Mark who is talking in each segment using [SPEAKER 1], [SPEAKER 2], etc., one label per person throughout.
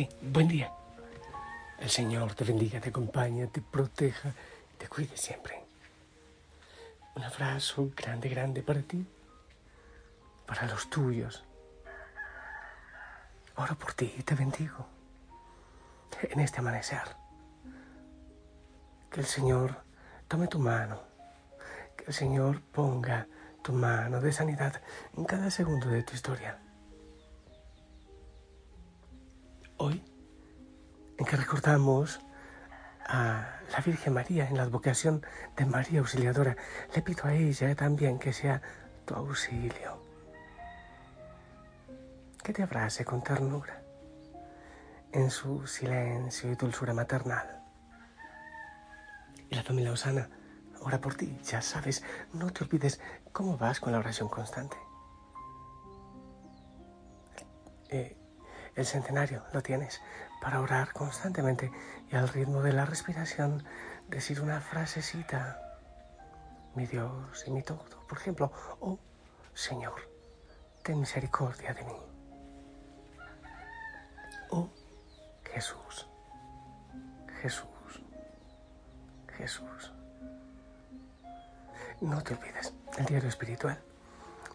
[SPEAKER 1] Sí, buen día. El Señor te bendiga, te acompañe, te proteja, te cuide siempre. Un abrazo grande, grande para ti, para los tuyos. Oro por ti y te bendigo en este amanecer. Que el Señor tome tu mano, que el Señor ponga tu mano de sanidad en cada segundo de tu historia. Hoy en que recordamos a la Virgen María en la advocación de María Auxiliadora, le pido a ella también que sea tu auxilio, que te abrace con ternura en su silencio y dulzura maternal. Y la familia Osana ora por ti, ya sabes, no te olvides cómo vas con la oración constante. Eh, el centenario lo tienes para orar constantemente y al ritmo de la respiración decir una frasecita. Mi Dios y mi todo. Por ejemplo, oh Señor, ten misericordia de mí. Oh Jesús, Jesús, Jesús. No te olvides del diario espiritual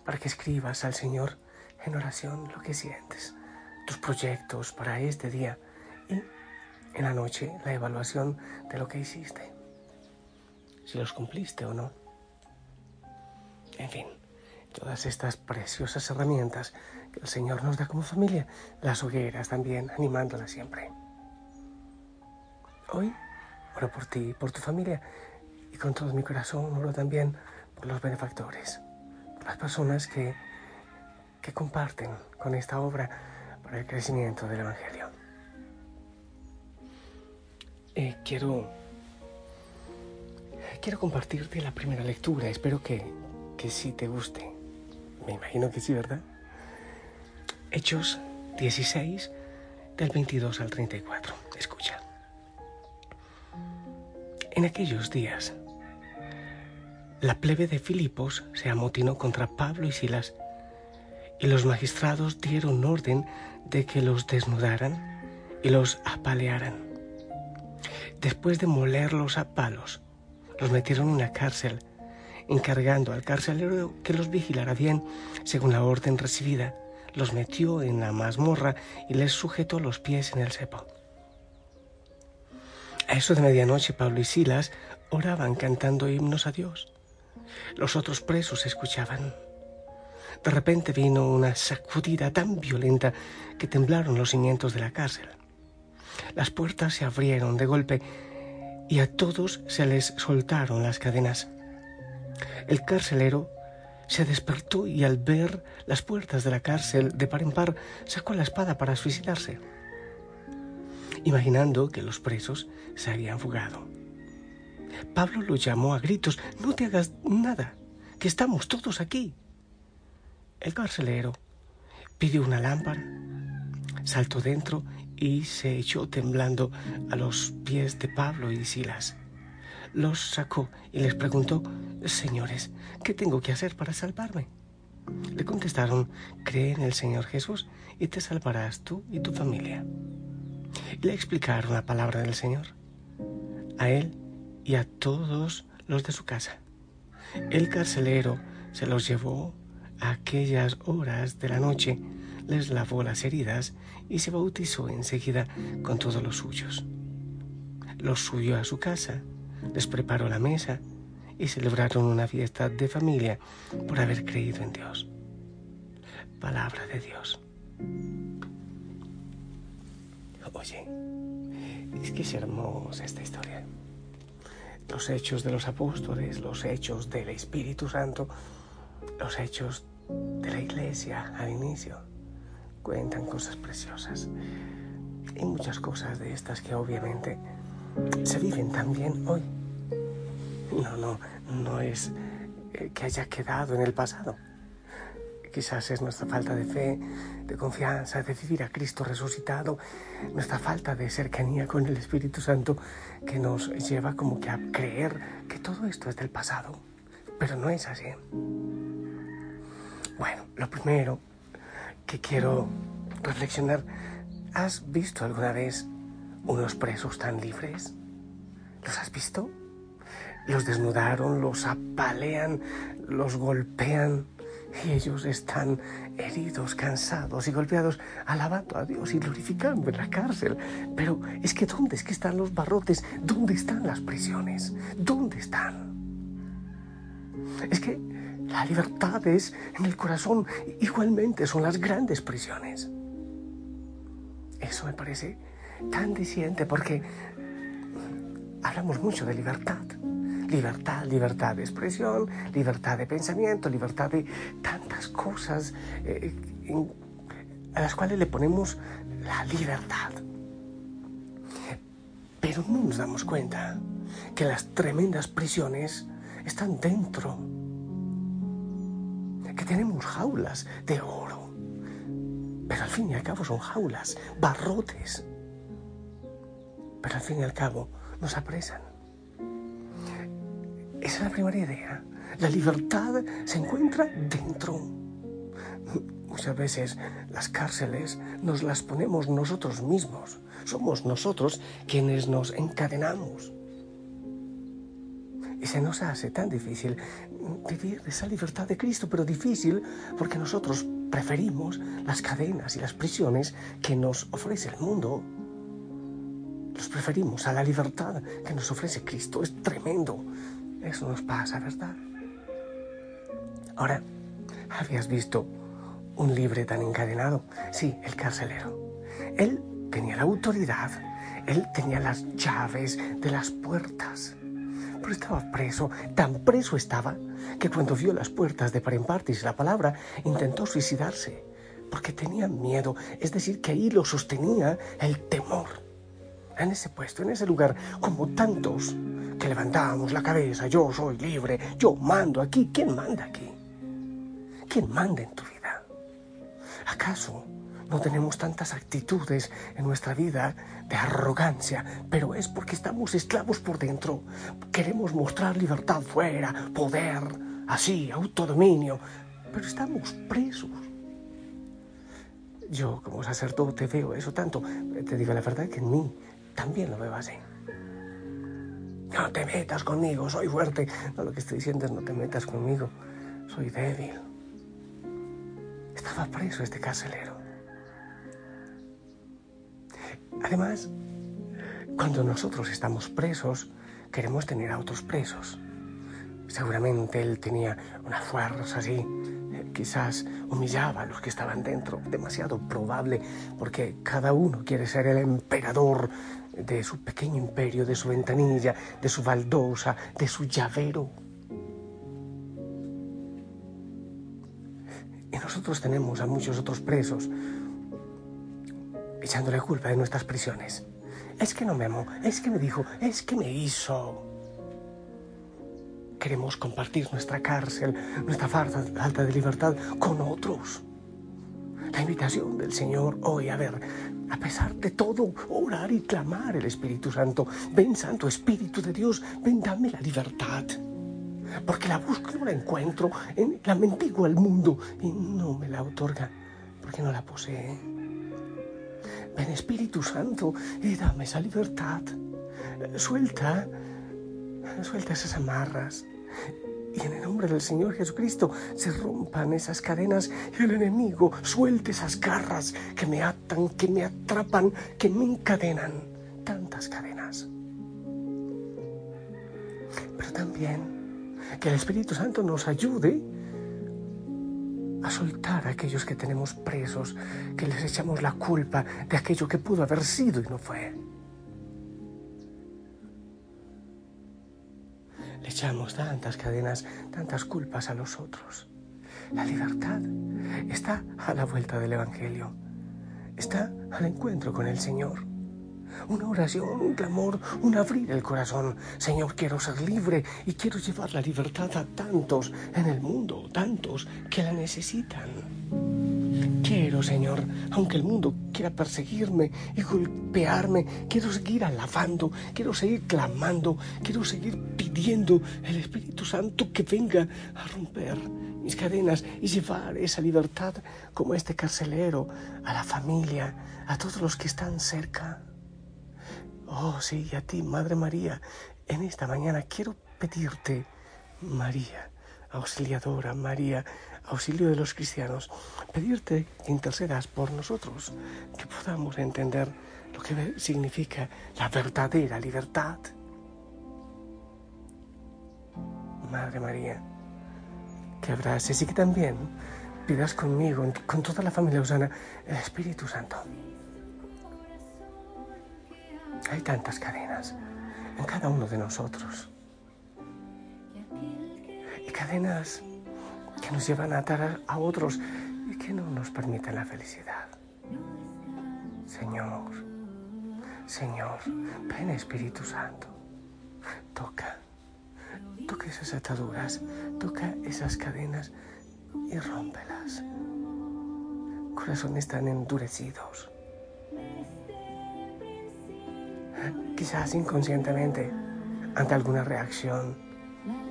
[SPEAKER 1] para que escribas al Señor en oración lo que sientes tus proyectos para este día y en la noche la evaluación de lo que hiciste, si los cumpliste o no. En fin, todas estas preciosas herramientas que el Señor nos da como familia, las hogueras también, animándolas siempre. Hoy oro por ti, por tu familia y con todo mi corazón oro también por los benefactores, por las personas que, que comparten con esta obra para el crecimiento del Evangelio. Eh, quiero, quiero compartirte la primera lectura. Espero que, que sí te guste. Me imagino que sí, ¿verdad? Hechos 16, del 22 al 34. Escucha. En aquellos días, la plebe de Filipos se amotinó contra Pablo y Silas y los magistrados dieron orden de que los desnudaran y los apalearan. Después de molerlos a palos, los metieron en una cárcel, encargando al carcelero que los vigilara bien según la orden recibida. Los metió en la mazmorra y les sujetó los pies en el cepo. A eso de medianoche Pablo y Silas oraban cantando himnos a Dios. Los otros presos escuchaban. De repente vino una sacudida tan violenta que temblaron los cimientos de la cárcel. Las puertas se abrieron de golpe y a todos se les soltaron las cadenas. El carcelero se despertó y al ver las puertas de la cárcel de par en par sacó la espada para suicidarse, imaginando que los presos se habían fugado. Pablo lo llamó a gritos, no te hagas nada, que estamos todos aquí. El carcelero pidió una lámpara, saltó dentro y se echó temblando a los pies de Pablo y Silas. Los sacó y les preguntó, Señores, ¿qué tengo que hacer para salvarme? Le contestaron, cree en el Señor Jesús y te salvarás tú y tu familia. le explicaron la palabra del Señor, a él y a todos los de su casa. El carcelero se los llevó a aquellas horas de la noche les lavó las heridas y se bautizó enseguida con todos los suyos. Los subió a su casa, les preparó la mesa y celebraron una fiesta de familia por haber creído en Dios. Palabra de Dios. Oye, es que es hermosa esta historia. los hechos de los apóstoles, los hechos del Espíritu Santo, los hechos de la iglesia al inicio. Cuentan cosas preciosas. Y muchas cosas de estas que obviamente se viven también hoy. No, no, no es eh, que haya quedado en el pasado. Quizás es nuestra falta de fe, de confianza, de vivir a Cristo resucitado, nuestra falta de cercanía con el Espíritu Santo que nos lleva como que a creer que todo esto es del pasado. Pero no es así. Bueno, lo primero que quiero reflexionar, ¿has visto alguna vez unos presos tan libres? ¿Los has visto? Los desnudaron, los apalean, los golpean y ellos están heridos, cansados y golpeados, alabando a Dios y glorificando en la cárcel. Pero es que ¿dónde es que están los barrotes? ¿Dónde están las prisiones? ¿Dónde están? Es que la libertad es en el corazón, igualmente son las grandes prisiones. Eso me parece tan diciente porque hablamos mucho de libertad. Libertad, libertad de expresión, libertad de pensamiento, libertad de tantas cosas eh, a las cuales le ponemos la libertad. Pero no nos damos cuenta que las tremendas prisiones están dentro, que tenemos jaulas de oro, pero al fin y al cabo son jaulas, barrotes, pero al fin y al cabo nos apresan. Esa es la primera idea. La libertad se encuentra dentro. Muchas veces las cárceles nos las ponemos nosotros mismos. Somos nosotros quienes nos encadenamos. Y se nos hace tan difícil vivir esa libertad de Cristo, pero difícil porque nosotros preferimos las cadenas y las prisiones que nos ofrece el mundo. Los preferimos a la libertad que nos ofrece Cristo. Es tremendo. Eso nos pasa, ¿verdad? Ahora, ¿habías visto un libre tan encadenado? Sí, el carcelero. Él tenía la autoridad, él tenía las llaves de las puertas. Estaba preso, tan preso estaba, que cuando vio las puertas de Parempartis la palabra, intentó suicidarse, porque tenía miedo, es decir, que ahí lo sostenía el temor. En ese puesto, en ese lugar, como tantos que levantamos la cabeza, yo soy libre, yo mando aquí. ¿Quién manda aquí? ¿Quién manda en tu vida? ¿Acaso no tenemos tantas actitudes en nuestra vida de arrogancia, pero es porque estamos esclavos por dentro. Queremos mostrar libertad fuera, poder, así, autodominio, pero estamos presos. Yo como sacerdote veo eso tanto. Te digo la verdad que en mí también lo veo así. No te metas conmigo, soy fuerte. No, lo que estoy diciendo es no te metas conmigo, soy débil. Estaba preso este carcelero. Además, cuando nosotros estamos presos, queremos tener a otros presos. Seguramente él tenía una fuerza así, quizás humillaba a los que estaban dentro, demasiado probable, porque cada uno quiere ser el emperador de su pequeño imperio, de su ventanilla, de su baldosa, de su llavero. Y nosotros tenemos a muchos otros presos echándole culpa de nuestras prisiones. Es que no me amó, es que me dijo, es que me hizo. Queremos compartir nuestra cárcel, nuestra falta de libertad con otros. La invitación del Señor hoy, a ver, a pesar de todo, orar y clamar el Espíritu Santo. Ven, Santo Espíritu de Dios, ven, dame la libertad. Porque la busco y no la encuentro, en, la mendigo al mundo y no me la otorga, porque no la posee. Ven, Espíritu Santo, y dame esa libertad. Suelta, suelta esas amarras y en el nombre del Señor Jesucristo se rompan esas cadenas y el enemigo suelte esas garras que me atan, que me atrapan, que me encadenan. Tantas cadenas. Pero también que el Espíritu Santo nos ayude a soltar a aquellos que tenemos presos, que les echamos la culpa de aquello que pudo haber sido y no fue. Le echamos tantas cadenas, tantas culpas a los otros. La libertad está a la vuelta del Evangelio. Está al encuentro con el Señor. Una oración, un clamor, un abrir el corazón. Señor, quiero ser libre y quiero llevar la libertad a tantos en el mundo, tantos que la necesitan. Quiero, Señor, aunque el mundo quiera perseguirme y golpearme, quiero seguir alabando, quiero seguir clamando, quiero seguir pidiendo el Espíritu Santo que venga a romper mis cadenas y llevar esa libertad como este carcelero a la familia, a todos los que están cerca. Oh, sí, a ti, Madre María, en esta mañana quiero pedirte, María, auxiliadora, María, auxilio de los cristianos, pedirte que intercedas por nosotros, que podamos entender lo que significa la verdadera libertad. Madre María, que abraces y que también pidas conmigo, con toda la familia Usana, el Espíritu Santo. Hay tantas cadenas en cada uno de nosotros. Y cadenas que nos llevan a atar a otros y que no nos permiten la felicidad. Señor, Señor, ven Espíritu Santo, toca Toca esas ataduras, toca esas cadenas y rómpelas. Corazones tan endurecidos. Quizás inconscientemente, ante alguna reacción,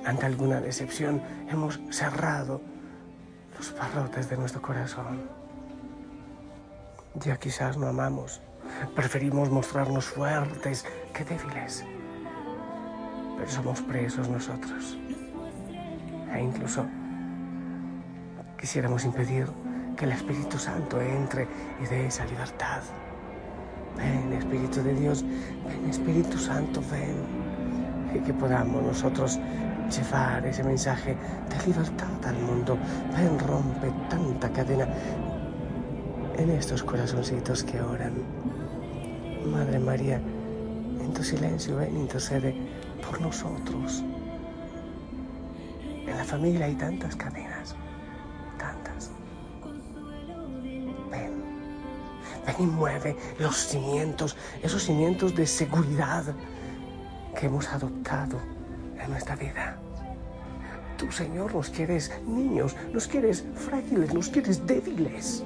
[SPEAKER 1] ante alguna decepción, hemos cerrado los barrotes de nuestro corazón. Ya quizás no amamos, preferimos mostrarnos fuertes que débiles pero somos presos nosotros. E incluso quisiéramos impedir que el Espíritu Santo entre y dé esa libertad. Ven, Espíritu de Dios, ven, Espíritu Santo, ven. Y que podamos nosotros llevar ese mensaje de libertad al mundo. Ven, rompe tanta cadena en estos corazoncitos que oran. Madre María, en tu silencio, ven, intercede por nosotros. En la familia hay tantas cadenas, y mueve los cimientos, esos cimientos de seguridad que hemos adoptado en nuestra vida. Tú, Señor, nos quieres niños, nos quieres frágiles, nos quieres débiles.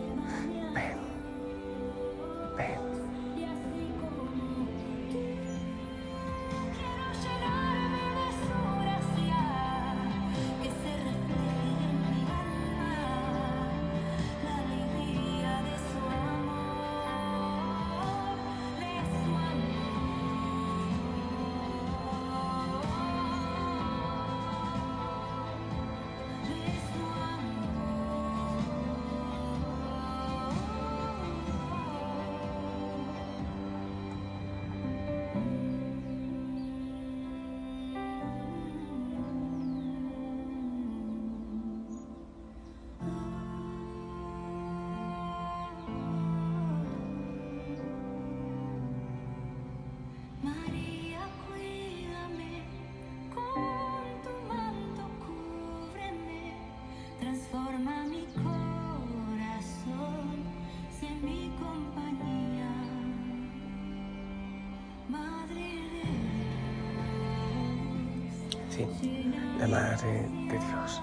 [SPEAKER 1] La Madre de Dios,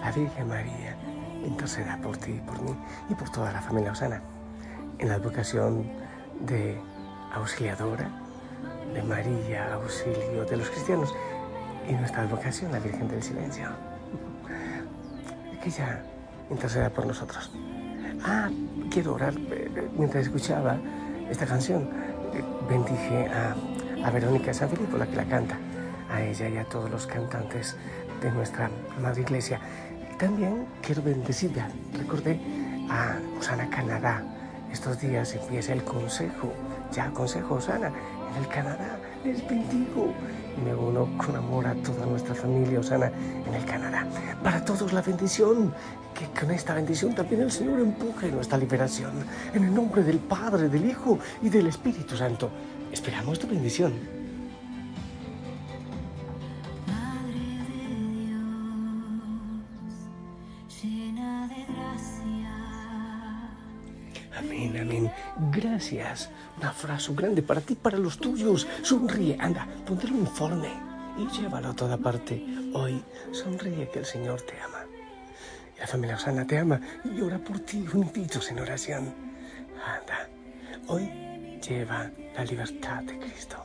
[SPEAKER 1] la Virgen María, interceda por ti, por mí y por toda la familia Osana, en la advocación de auxiliadora, de María, auxilio de los cristianos, y nuestra advocación, la Virgen del Silencio. Que ella interceda por nosotros. Ah, quiero orar eh, mientras escuchaba esta canción. Eh, bendije a, a Verónica San Filipo, la que la canta a ella y a todos los cantantes de nuestra Madre Iglesia. También quiero bendecirla. Recordé a Osana Canadá. Estos días empieza el consejo, ya consejo Osana en el Canadá. Les bendigo y me uno con amor a toda nuestra familia Osana en el Canadá. Para todos la bendición, que con esta bendición también el Señor empuje nuestra liberación. En el nombre del Padre, del Hijo y del Espíritu Santo. Esperamos tu bendición. llena de gracia. Amén, amén. Gracias. Un abrazo grande para ti, para los tuyos. Sonríe, anda, ponte el informe y llévalo a toda parte. Hoy sonríe que el Señor te ama. Y la familia Osana te ama y ora por ti juntitos en oración. Anda, hoy lleva la libertad de Cristo.